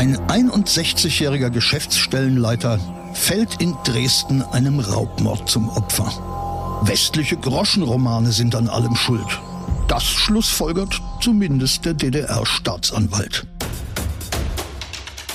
Ein 61-jähriger Geschäftsstellenleiter fällt in Dresden einem Raubmord zum Opfer. Westliche Groschenromane sind an allem schuld. Das schlussfolgert zumindest der DDR-Staatsanwalt.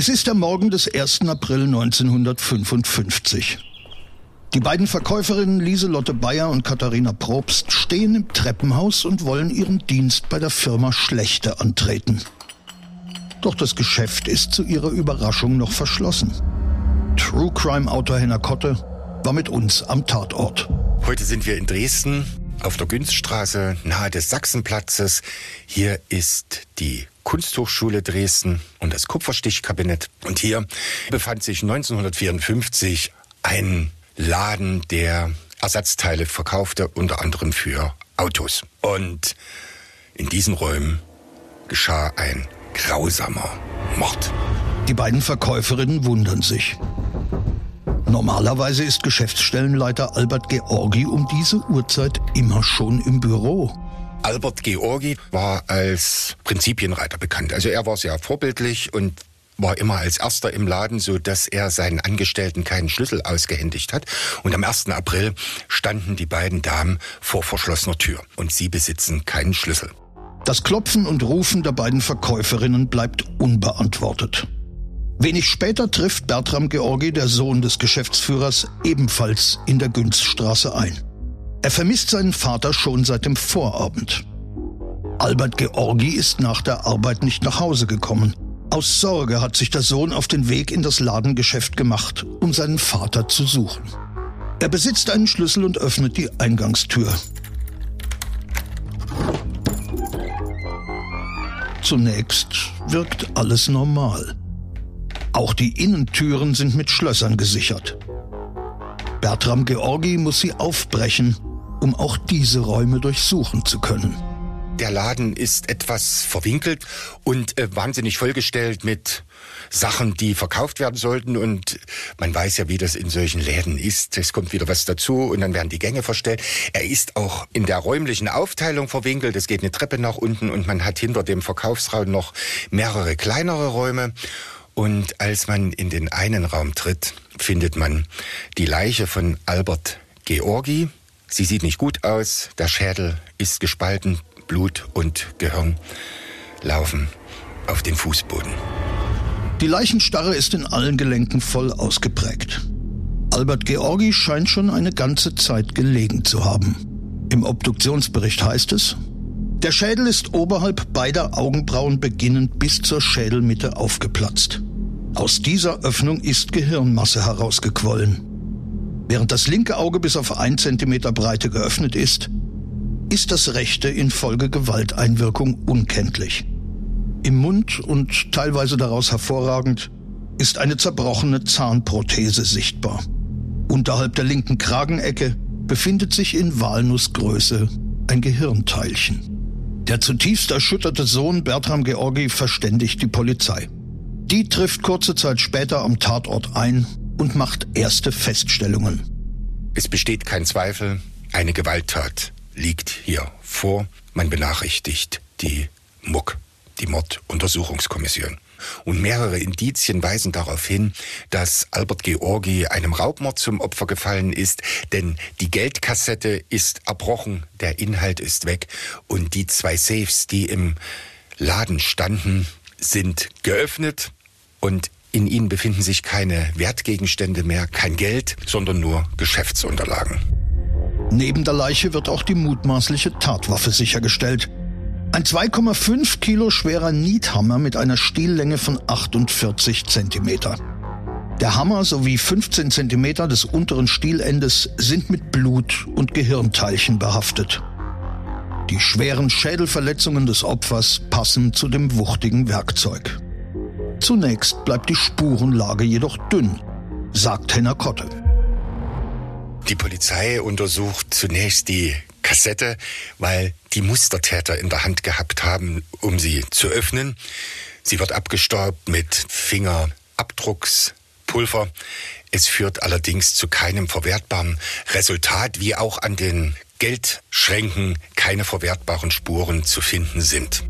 Es ist der Morgen des 1. April 1955. Die beiden Verkäuferinnen Lieselotte Bayer und Katharina Probst stehen im Treppenhaus und wollen ihren Dienst bei der Firma Schlechte antreten. Doch das Geschäft ist zu ihrer Überraschung noch verschlossen. True Crime Autor Henner Kotte war mit uns am Tatort. Heute sind wir in Dresden auf der Günststraße nahe des Sachsenplatzes. Hier ist die Kunsthochschule Dresden und das Kupferstichkabinett. Und hier befand sich 1954 ein Laden, der Ersatzteile verkaufte, unter anderem für Autos. Und in diesen Räumen geschah ein grausamer Mord. Die beiden Verkäuferinnen wundern sich. Normalerweise ist Geschäftsstellenleiter Albert Georgi um diese Uhrzeit immer schon im Büro. Albert Georgi war als Prinzipienreiter bekannt. Also er war sehr vorbildlich und war immer als erster im Laden, so dass er seinen Angestellten keinen Schlüssel ausgehändigt hat. Und am 1. April standen die beiden Damen vor verschlossener Tür und sie besitzen keinen Schlüssel. Das Klopfen und Rufen der beiden Verkäuferinnen bleibt unbeantwortet. Wenig später trifft Bertram Georgi, der Sohn des Geschäftsführers, ebenfalls in der Günzstraße ein. Er vermisst seinen Vater schon seit dem Vorabend. Albert Georgi ist nach der Arbeit nicht nach Hause gekommen. Aus Sorge hat sich der Sohn auf den Weg in das Ladengeschäft gemacht, um seinen Vater zu suchen. Er besitzt einen Schlüssel und öffnet die Eingangstür. Zunächst wirkt alles normal. Auch die Innentüren sind mit Schlössern gesichert. Bertram Georgi muss sie aufbrechen, um auch diese Räume durchsuchen zu können. Der Laden ist etwas verwinkelt und äh, wahnsinnig vollgestellt mit Sachen, die verkauft werden sollten. Und man weiß ja, wie das in solchen Läden ist. Es kommt wieder was dazu und dann werden die Gänge verstellt. Er ist auch in der räumlichen Aufteilung verwinkelt. Es geht eine Treppe nach unten und man hat hinter dem Verkaufsraum noch mehrere kleinere Räume. Und als man in den einen Raum tritt, findet man die Leiche von Albert Georgi. Sie sieht nicht gut aus, der Schädel ist gespalten, Blut und Gehirn laufen auf den Fußboden. Die Leichenstarre ist in allen Gelenken voll ausgeprägt. Albert Georgi scheint schon eine ganze Zeit gelegen zu haben. Im Obduktionsbericht heißt es, der Schädel ist oberhalb beider Augenbrauen beginnend bis zur Schädelmitte aufgeplatzt. Aus dieser Öffnung ist Gehirnmasse herausgequollen. Während das linke Auge bis auf ein Zentimeter Breite geöffnet ist, ist das rechte infolge Gewalteinwirkung unkenntlich. Im Mund und teilweise daraus hervorragend ist eine zerbrochene Zahnprothese sichtbar. Unterhalb der linken Kragenecke befindet sich in Walnussgröße ein Gehirnteilchen. Der zutiefst erschütterte Sohn Bertram Georgi verständigt die Polizei. Die trifft kurze Zeit später am Tatort ein und macht erste Feststellungen. Es besteht kein Zweifel, eine Gewalttat liegt hier vor. Man benachrichtigt die MUK, die Morduntersuchungskommission. Und mehrere Indizien weisen darauf hin, dass Albert Georgi einem Raubmord zum Opfer gefallen ist, denn die Geldkassette ist erbrochen, der Inhalt ist weg und die zwei Safes, die im Laden standen, sind geöffnet und in ihnen befinden sich keine Wertgegenstände mehr, kein Geld, sondern nur Geschäftsunterlagen. Neben der Leiche wird auch die mutmaßliche Tatwaffe sichergestellt. Ein 2,5 Kilo schwerer Niethammer mit einer Stiellänge von 48 Zentimeter. Der Hammer sowie 15 Zentimeter des unteren Stielendes sind mit Blut und Gehirnteilchen behaftet. Die schweren Schädelverletzungen des Opfers passen zu dem wuchtigen Werkzeug. Zunächst bleibt die Spurenlage jedoch dünn, sagt Henner Kotte. Die Polizei untersucht zunächst die Kassette, weil die Mustertäter in der Hand gehabt haben, um sie zu öffnen. Sie wird abgestaubt mit Fingerabdruckspulver. Es führt allerdings zu keinem verwertbaren Resultat, wie auch an den Geldschränken keine verwertbaren Spuren zu finden sind.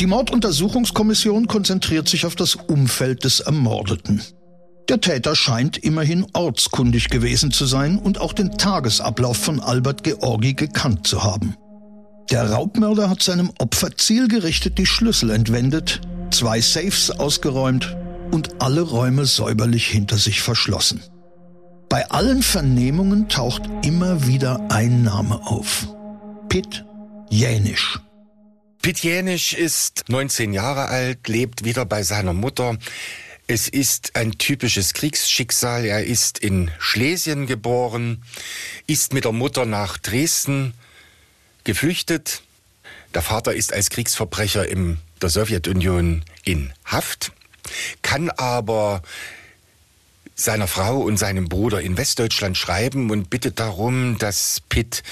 Die Morduntersuchungskommission konzentriert sich auf das Umfeld des Ermordeten. Der Täter scheint immerhin ortskundig gewesen zu sein und auch den Tagesablauf von Albert Georgi gekannt zu haben. Der Raubmörder hat seinem Opfer zielgerichtet die Schlüssel entwendet, zwei Safes ausgeräumt und alle Räume säuberlich hinter sich verschlossen. Bei allen Vernehmungen taucht immer wieder ein Name auf. Pitt Jänisch. Pitt Jänisch ist 19 Jahre alt, lebt wieder bei seiner Mutter. Es ist ein typisches Kriegsschicksal. Er ist in Schlesien geboren, ist mit der Mutter nach Dresden geflüchtet. Der Vater ist als Kriegsverbrecher in der Sowjetunion in Haft, kann aber seiner Frau und seinem Bruder in Westdeutschland schreiben und bittet darum, dass Pitt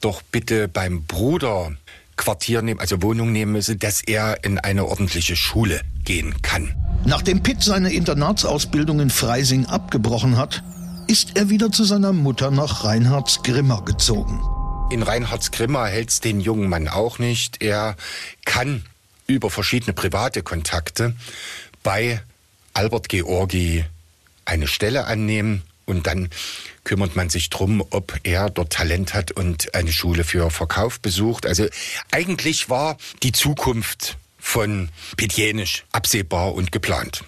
doch bitte beim Bruder Quartier nehmen, also Wohnung nehmen müsse, dass er in eine ordentliche Schule gehen kann. Nachdem Pitt seine Internatsausbildung in Freising abgebrochen hat, ist er wieder zu seiner Mutter nach Reinhardsgrimma gezogen. In Reinhardsgrimma hält's den jungen Mann auch nicht. Er kann über verschiedene private Kontakte bei Albert Georgi eine Stelle annehmen und dann kümmert man sich drum, ob er dort Talent hat und eine Schule für Verkauf besucht. Also eigentlich war die Zukunft von Pitjenisch absehbar und geplant.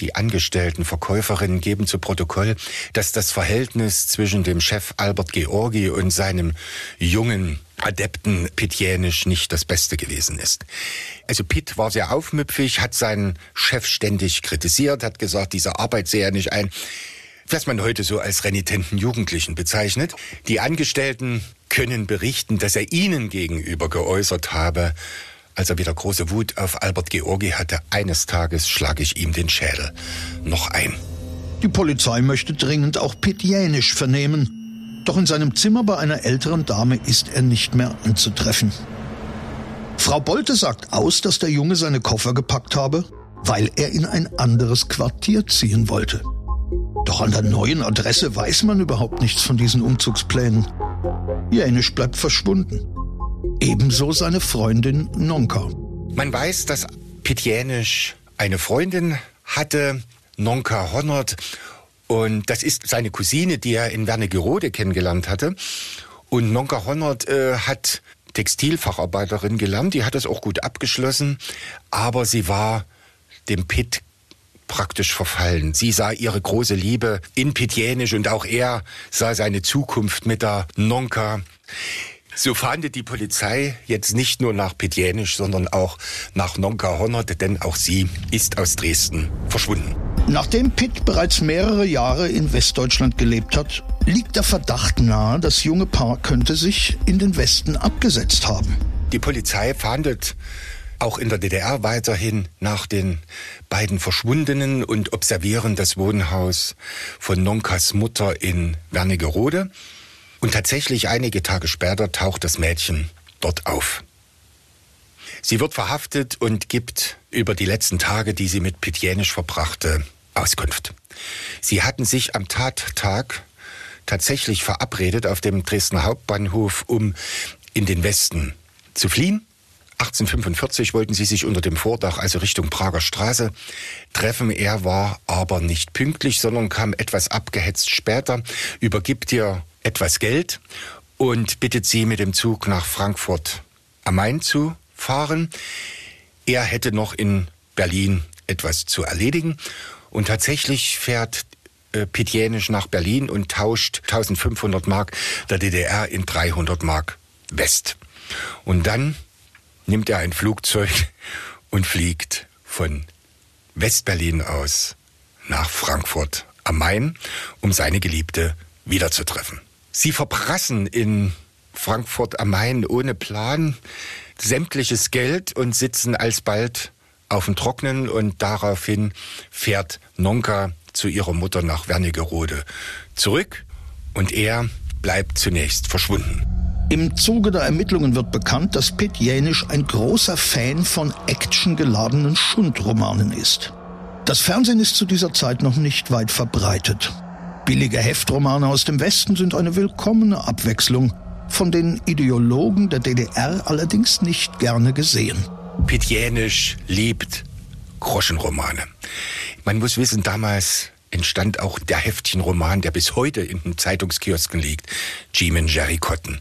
Die angestellten Verkäuferinnen geben zu Protokoll, dass das Verhältnis zwischen dem Chef Albert Georgi und seinem jungen Adepten Pitjenisch nicht das Beste gewesen ist. Also Pitt war sehr aufmüpfig, hat seinen Chef ständig kritisiert, hat gesagt, diese Arbeit sehe er nicht ein was man heute so als renitenten Jugendlichen bezeichnet. Die Angestellten können berichten, dass er ihnen gegenüber geäußert habe, als er wieder große Wut auf Albert Georgi hatte, eines Tages schlage ich ihm den Schädel noch ein. Die Polizei möchte dringend auch Petjänisch vernehmen. Doch in seinem Zimmer bei einer älteren Dame ist er nicht mehr anzutreffen. Frau Bolte sagt aus, dass der Junge seine Koffer gepackt habe, weil er in ein anderes Quartier ziehen wollte. Doch an der neuen Adresse weiß man überhaupt nichts von diesen Umzugsplänen. Jänisch bleibt verschwunden. Ebenso seine Freundin Nonka. Man weiß, dass Pitjänisch eine Freundin hatte, Nonka Honnert. Und das ist seine Cousine, die er in Wernigerode kennengelernt hatte. Und Nonka Honnert äh, hat Textilfacharbeiterin gelernt, die hat das auch gut abgeschlossen, aber sie war dem Pitt praktisch verfallen. Sie sah ihre große Liebe in Pitjänisch und auch er sah seine Zukunft mit der Nonka. So fahndet die Polizei jetzt nicht nur nach Petjenisch, sondern auch nach Nonka Honnert, denn auch sie ist aus Dresden verschwunden. Nachdem Pitt bereits mehrere Jahre in Westdeutschland gelebt hat, liegt der Verdacht nahe, das junge Paar könnte sich in den Westen abgesetzt haben. Die Polizei fahndet auch in der DDR weiterhin nach den beiden Verschwundenen und observieren das Wohnhaus von Nonkas Mutter in Wernigerode. Und tatsächlich einige Tage später taucht das Mädchen dort auf. Sie wird verhaftet und gibt über die letzten Tage, die sie mit Pitjenisch verbrachte, Auskunft. Sie hatten sich am Tattag tatsächlich verabredet auf dem Dresdner Hauptbahnhof, um in den Westen zu fliehen. 1845 wollten sie sich unter dem Vordach, also Richtung Prager Straße, treffen. Er war aber nicht pünktlich, sondern kam etwas abgehetzt später, übergibt ihr etwas Geld und bittet sie mit dem Zug nach Frankfurt am Main zu fahren. Er hätte noch in Berlin etwas zu erledigen und tatsächlich fährt äh, nach Berlin und tauscht 1500 Mark der DDR in 300 Mark West. Und dann nimmt er ein Flugzeug und fliegt von Westberlin aus nach Frankfurt am Main, um seine Geliebte wiederzutreffen. Sie verprassen in Frankfurt am Main ohne Plan, sämtliches Geld und sitzen alsbald auf dem Trocknen und daraufhin fährt Nonka zu ihrer Mutter nach Wernigerode zurück und er bleibt zunächst verschwunden. Im Zuge der Ermittlungen wird bekannt, dass Pitt Jänisch ein großer Fan von actiongeladenen Schundromanen ist. Das Fernsehen ist zu dieser Zeit noch nicht weit verbreitet. Billige Heftromane aus dem Westen sind eine willkommene Abwechslung, von den Ideologen der DDR allerdings nicht gerne gesehen. Pitt Jänisch liebt Groschenromane. Man muss wissen, damals entstand auch der Heftchenroman, der bis heute in den Zeitungskiosken liegt, Jeeman Jerry Cotton.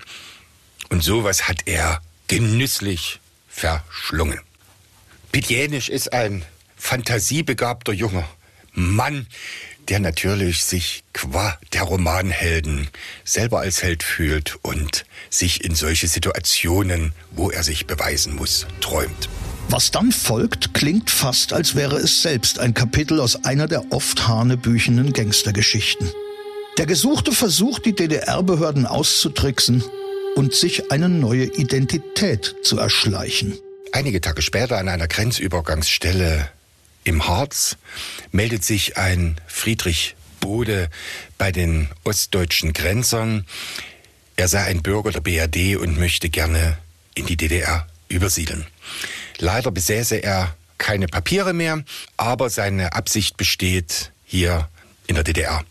Und sowas hat er genüsslich verschlungen. Pitjenisch ist ein fantasiebegabter junger Mann, der natürlich sich qua der Romanhelden selber als Held fühlt und sich in solche Situationen, wo er sich beweisen muss, träumt. Was dann folgt, klingt fast, als wäre es selbst ein Kapitel aus einer der oft hanebüchenen Gangstergeschichten. Der Gesuchte versucht, die DDR-Behörden auszutricksen und sich eine neue Identität zu erschleichen. Einige Tage später an einer Grenzübergangsstelle im Harz meldet sich ein Friedrich Bode bei den ostdeutschen Grenzern. Er sei ein Bürger der BRD und möchte gerne in die DDR übersiedeln. Leider besäße er keine Papiere mehr, aber seine Absicht besteht, hier in der DDR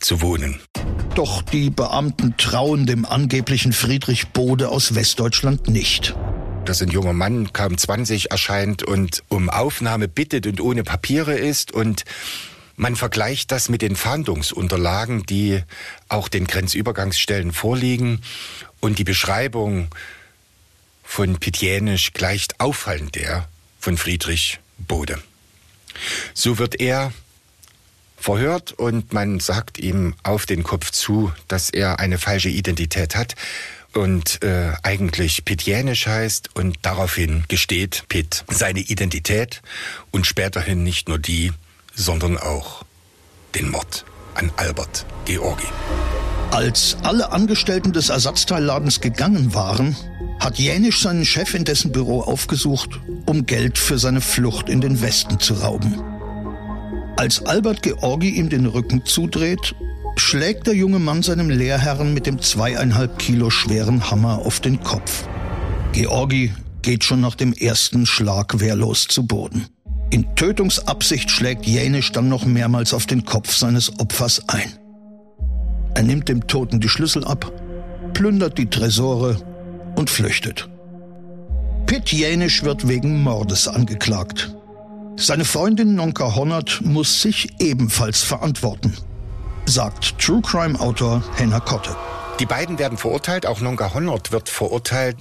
zu wohnen. Doch die Beamten trauen dem angeblichen Friedrich Bode aus Westdeutschland nicht. Dass ein junger Mann, kaum 20, erscheint und um Aufnahme bittet und ohne Papiere ist und man vergleicht das mit den Fahndungsunterlagen, die auch den Grenzübergangsstellen vorliegen und die Beschreibung von Pitjenisch gleicht auffallend der von Friedrich Bode. So wird er verhört und man sagt ihm auf den Kopf zu, dass er eine falsche Identität hat und äh, eigentlich Pitjenisch heißt und daraufhin gesteht Pitt seine Identität und späterhin nicht nur die, sondern auch den Mord an Albert Georgi. Als alle Angestellten des Ersatzteilladens gegangen waren, hat Jänisch seinen Chef in dessen Büro aufgesucht, um Geld für seine Flucht in den Westen zu rauben. Als Albert Georgi ihm den Rücken zudreht, schlägt der junge Mann seinem Lehrherrn mit dem zweieinhalb Kilo schweren Hammer auf den Kopf. Georgi geht schon nach dem ersten Schlag wehrlos zu Boden. In Tötungsabsicht schlägt Jänisch dann noch mehrmals auf den Kopf seines Opfers ein. Er nimmt dem Toten die Schlüssel ab, plündert die Tresore und flüchtet. Pitt Jänisch wird wegen Mordes angeklagt. Seine Freundin Nonka Honnert muss sich ebenfalls verantworten, sagt True Crime Autor Henna Kotte. Die beiden werden verurteilt, auch Nonka Honnert wird verurteilt,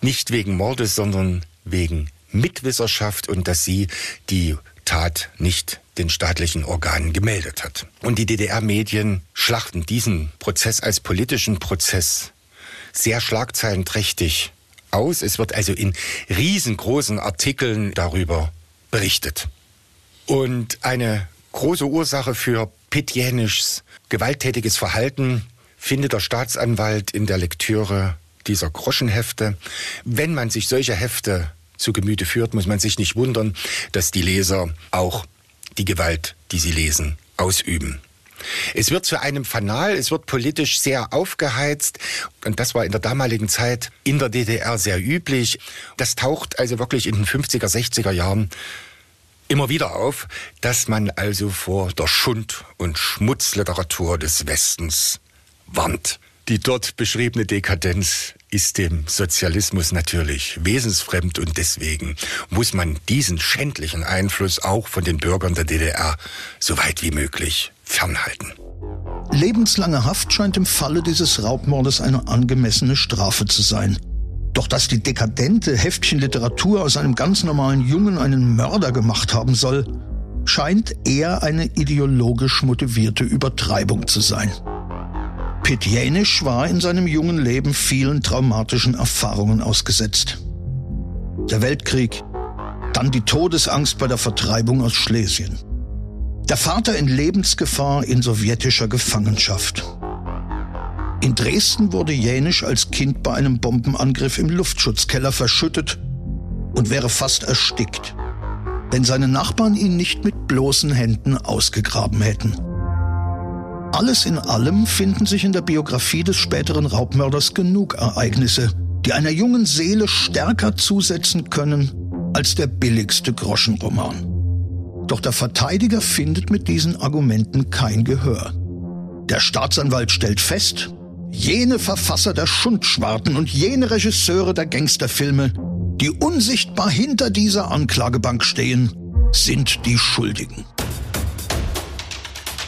nicht wegen Mordes, sondern wegen Mitwisserschaft und dass sie die Tat nicht den staatlichen Organen gemeldet hat. Und die DDR-Medien schlachten diesen Prozess als politischen Prozess sehr schlagzeilenträchtig aus. Es wird also in riesengroßen Artikeln darüber berichtet. Und eine große Ursache für Pitjenischs gewalttätiges Verhalten findet der Staatsanwalt in der Lektüre dieser Groschenhefte. Wenn man sich solche Hefte zu Gemüte führt, muss man sich nicht wundern, dass die Leser auch die Gewalt, die sie lesen, ausüben. Es wird zu einem Fanal, es wird politisch sehr aufgeheizt und das war in der damaligen Zeit in der DDR sehr üblich. Das taucht also wirklich in den 50er, 60er Jahren immer wieder auf, dass man also vor der Schund- und Schmutzliteratur des Westens warnt. Die dort beschriebene Dekadenz ist dem Sozialismus natürlich wesensfremd und deswegen muss man diesen schändlichen Einfluss auch von den Bürgern der DDR so weit wie möglich fernhalten. Lebenslange Haft scheint im Falle dieses Raubmordes eine angemessene Strafe zu sein. Doch dass die dekadente Heftchenliteratur aus einem ganz normalen Jungen einen Mörder gemacht haben soll, scheint eher eine ideologisch motivierte Übertreibung zu sein. Pitt Jänisch war in seinem jungen Leben vielen traumatischen Erfahrungen ausgesetzt. Der Weltkrieg, dann die Todesangst bei der Vertreibung aus Schlesien. Der Vater in Lebensgefahr in sowjetischer Gefangenschaft. In Dresden wurde Jänisch als Kind bei einem Bombenangriff im Luftschutzkeller verschüttet und wäre fast erstickt, wenn seine Nachbarn ihn nicht mit bloßen Händen ausgegraben hätten. Alles in allem finden sich in der Biografie des späteren Raubmörders genug Ereignisse, die einer jungen Seele stärker zusetzen können als der billigste Groschenroman. Doch der Verteidiger findet mit diesen Argumenten kein Gehör. Der Staatsanwalt stellt fest, jene Verfasser der Schundschwarten und jene Regisseure der Gangsterfilme, die unsichtbar hinter dieser Anklagebank stehen, sind die Schuldigen.